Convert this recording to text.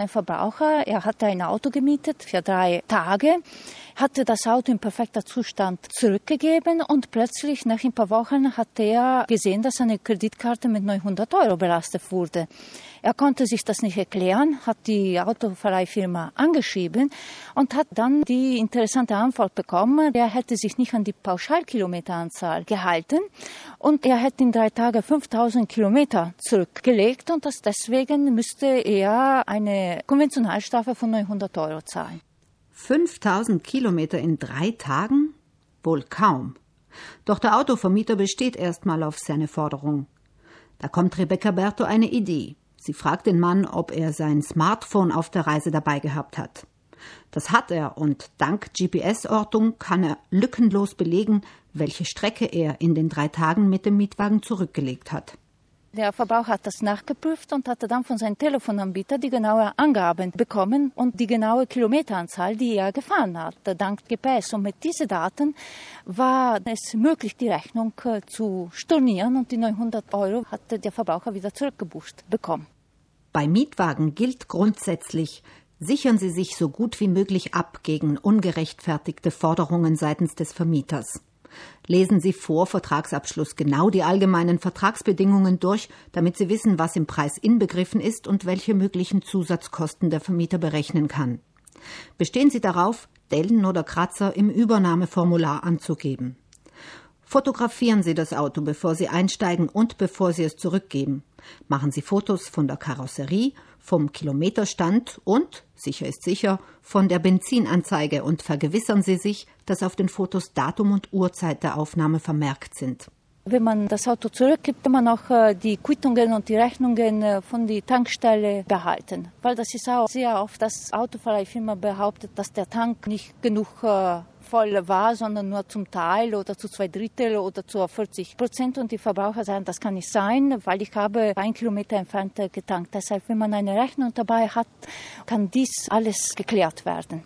Ein Verbraucher, er hatte ein Auto gemietet für drei Tage, hatte das Auto in perfekter Zustand zurückgegeben und plötzlich nach ein paar Wochen hat er gesehen, dass seine Kreditkarte mit 900 Euro belastet wurde. Er konnte sich das nicht erklären, hat die Autoverleihfirma angeschrieben und hat dann die interessante Antwort bekommen, er hätte sich nicht an die Pauschalkilometeranzahl gehalten und er hätte in drei Tagen 5000 Kilometer zurückgelegt und das deswegen müsste er eine Konventionalstrafe von 900 Euro zahlen. 5000 Kilometer in drei Tagen? Wohl kaum. Doch der Autovermieter besteht erstmal auf seine Forderung. Da kommt Rebecca Berto eine Idee. Sie fragt den Mann, ob er sein Smartphone auf der Reise dabei gehabt hat. Das hat er und dank GPS-Ortung kann er lückenlos belegen, welche Strecke er in den drei Tagen mit dem Mietwagen zurückgelegt hat. Der Verbraucher hat das nachgeprüft und hatte dann von seinem Telefonanbieter die genaue Angaben bekommen und die genaue Kilometeranzahl, die er gefahren hat, dank GPS. Und mit diesen Daten war es möglich, die Rechnung äh, zu stornieren und die 900 Euro hatte der Verbraucher wieder zurückgebucht bekommen. Bei Mietwagen gilt grundsätzlich, sichern Sie sich so gut wie möglich ab gegen ungerechtfertigte Forderungen seitens des Vermieters. Lesen Sie vor Vertragsabschluss genau die allgemeinen Vertragsbedingungen durch, damit Sie wissen, was im Preis inbegriffen ist und welche möglichen Zusatzkosten der Vermieter berechnen kann. Bestehen Sie darauf, Dellen oder Kratzer im Übernahmeformular anzugeben. Fotografieren Sie das Auto, bevor Sie einsteigen und bevor Sie es zurückgeben. Machen Sie Fotos von der Karosserie, vom Kilometerstand und, sicher ist sicher, von der Benzinanzeige und vergewissern Sie sich, dass auf den Fotos Datum und Uhrzeit der Aufnahme vermerkt sind. Wenn man das Auto zurückgibt, kann man auch äh, die Quittungen und die Rechnungen äh, von der Tankstelle behalten. Weil das ist auch sehr oft, dass Autoverleihfirma behauptet, dass der Tank nicht genug äh, voll war, sondern nur zum Teil oder zu zwei Drittel oder zu 40 Prozent. Und die Verbraucher sagen, das kann nicht sein, weil ich habe ein Kilometer entfernt getankt. Deshalb, wenn man eine Rechnung dabei hat, kann dies alles geklärt werden.